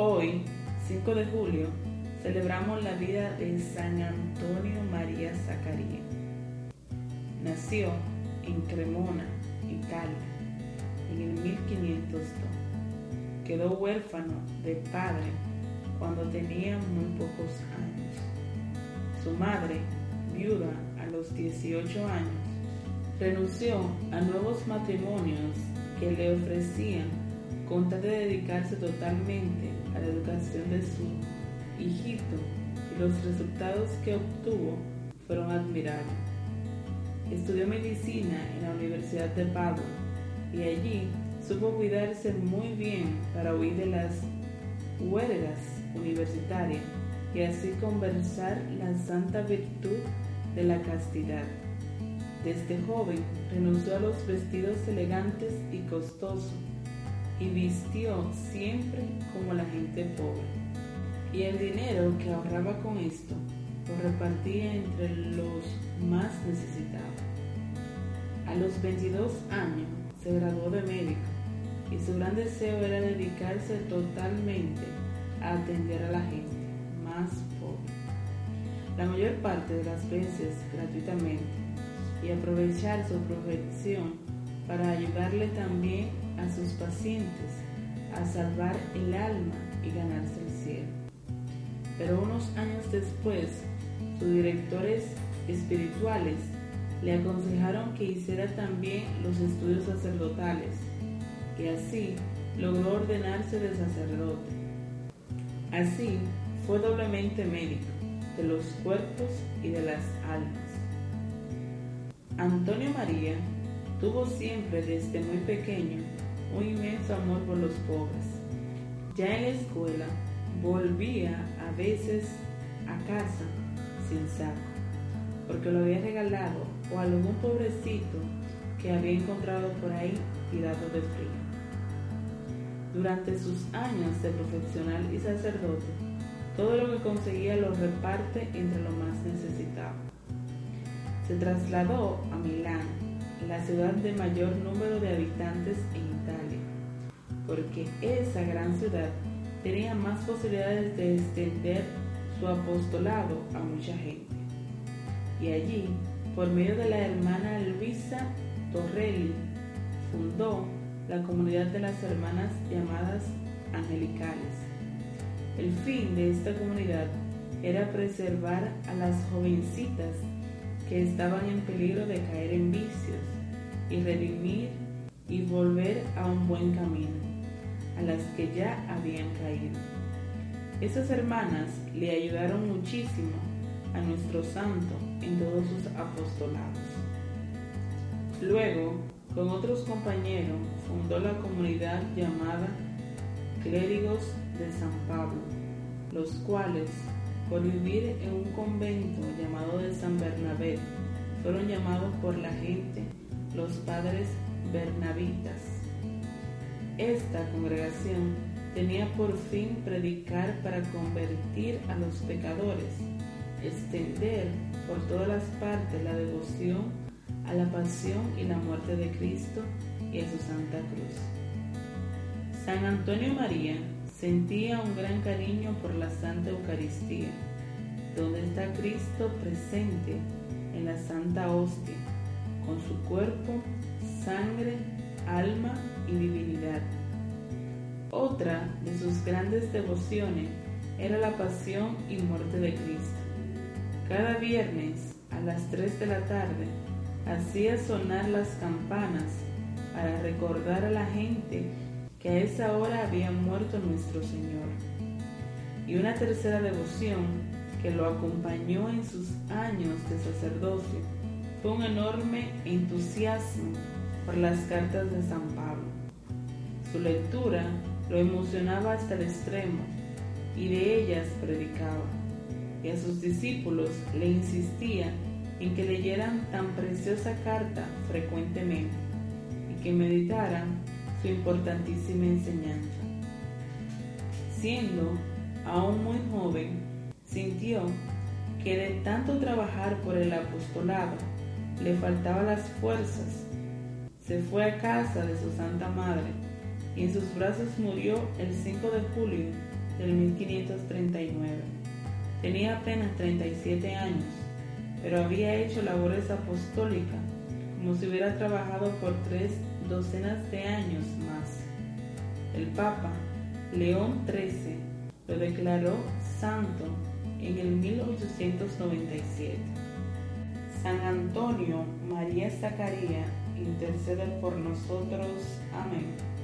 Hoy, 5 de julio, celebramos la vida de San Antonio María Zacarías. Nació en Cremona, Italia, en el 1502. Quedó huérfano de padre cuando tenía muy pocos años. Su madre, viuda a los 18 años, renunció a nuevos matrimonios que le ofrecían con tal de dedicarse totalmente a la educación de su hijito y los resultados que obtuvo fueron admirables. Estudió medicina en la Universidad de Padua y allí supo cuidarse muy bien para huir de las huelgas universitarias y así conversar la santa virtud de la castidad. Desde joven renunció a los vestidos elegantes y costosos y vistió siempre como la gente pobre. Y el dinero que ahorraba con esto lo repartía entre los más necesitados. A los 22 años se graduó de médico y su gran deseo era dedicarse totalmente a atender a la gente más pobre, la mayor parte de las veces gratuitamente, y aprovechar su profesión para ayudarle también a sus pacientes a salvar el alma y ganarse el cielo. Pero unos años después, sus directores espirituales le aconsejaron que hiciera también los estudios sacerdotales y así logró ordenarse de sacerdote. Así fue doblemente médico de los cuerpos y de las almas. Antonio María tuvo siempre desde muy pequeño un inmenso amor por los pobres. Ya en la escuela volvía a veces a casa sin saco, porque lo había regalado o algún pobrecito que había encontrado por ahí tirado de frío. Durante sus años de profesional y sacerdote, todo lo que conseguía lo reparte entre los más necesitados. Se trasladó a Milán, la ciudad de mayor número de habitantes en Italia, porque esa gran ciudad tenía más posibilidades de extender su apostolado a mucha gente. Y allí, por medio de la hermana Luisa Torrelli, fundó la comunidad de las hermanas llamadas angelicales. El fin de esta comunidad era preservar a las jovencitas que estaban en peligro de caer en vicios y redimir y volver a un buen camino, a las que ya habían caído. Esas hermanas le ayudaron muchísimo a nuestro santo en todos sus apostolados. Luego, con otros compañeros, fundó la comunidad llamada Clérigos de San Pablo, los cuales, por vivir en un convento llamado de San Bernabé, fueron llamados por la gente los padres bernabitas. Esta congregación tenía por fin predicar para convertir a los pecadores, extender por todas las partes la devoción a la pasión y la muerte de Cristo y a su Santa Cruz. San Antonio María sentía un gran cariño por la Santa Eucaristía, donde está Cristo presente en la Santa Hostia, con su cuerpo, sangre, alma y divinidad. Otra de sus grandes devociones era la pasión y muerte de Cristo. Cada viernes a las 3 de la tarde hacía sonar las campanas para recordar a la gente que a esa hora había muerto nuestro Señor. Y una tercera devoción que lo acompañó en sus años de sacerdocio fue un enorme entusiasmo por las cartas de San Pablo. Su lectura lo emocionaba hasta el extremo y de ellas predicaba. Y a sus discípulos le insistía en que leyeran tan preciosa carta frecuentemente y que meditaran su importantísima enseñanza. Siendo aún muy joven, sintió que de tanto trabajar por el apostolado le faltaban las fuerzas. Se fue a casa de su Santa Madre y en sus brazos murió el 5 de julio del 1539. Tenía apenas 37 años, pero había hecho labores apostólicas como si hubiera trabajado por tres docenas de años más. El Papa León XIII lo declaró santo en el 1897. San Antonio María Zacarías, intercede por nosotros. Amén.